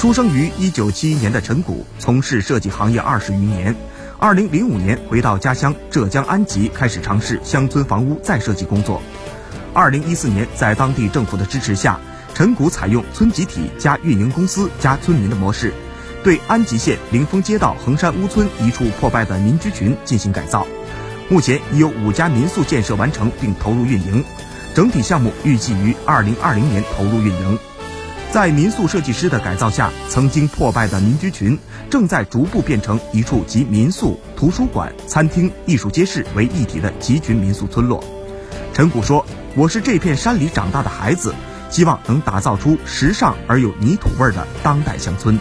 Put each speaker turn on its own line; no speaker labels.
出生于一九七一年的陈谷，从事设计行业二十余年。二零零五年回到家乡浙江安吉，开始尝试乡村房屋再设计工作。二零一四年，在当地政府的支持下，陈谷采用村集体加运营公司加村民的模式，对安吉县灵峰街道横山屋村一处破败的民居群进行改造。目前已有五家民宿建设完成并投入运营，整体项目预计于二零二零年投入运营。在民宿设计师的改造下，曾经破败的民居群正在逐步变成一处集民宿、图书馆、餐厅、艺术街市为一体的集群民宿村落。陈谷说：“我是这片山里长大的孩子，希望能打造出时尚而有泥土味的当代乡村。”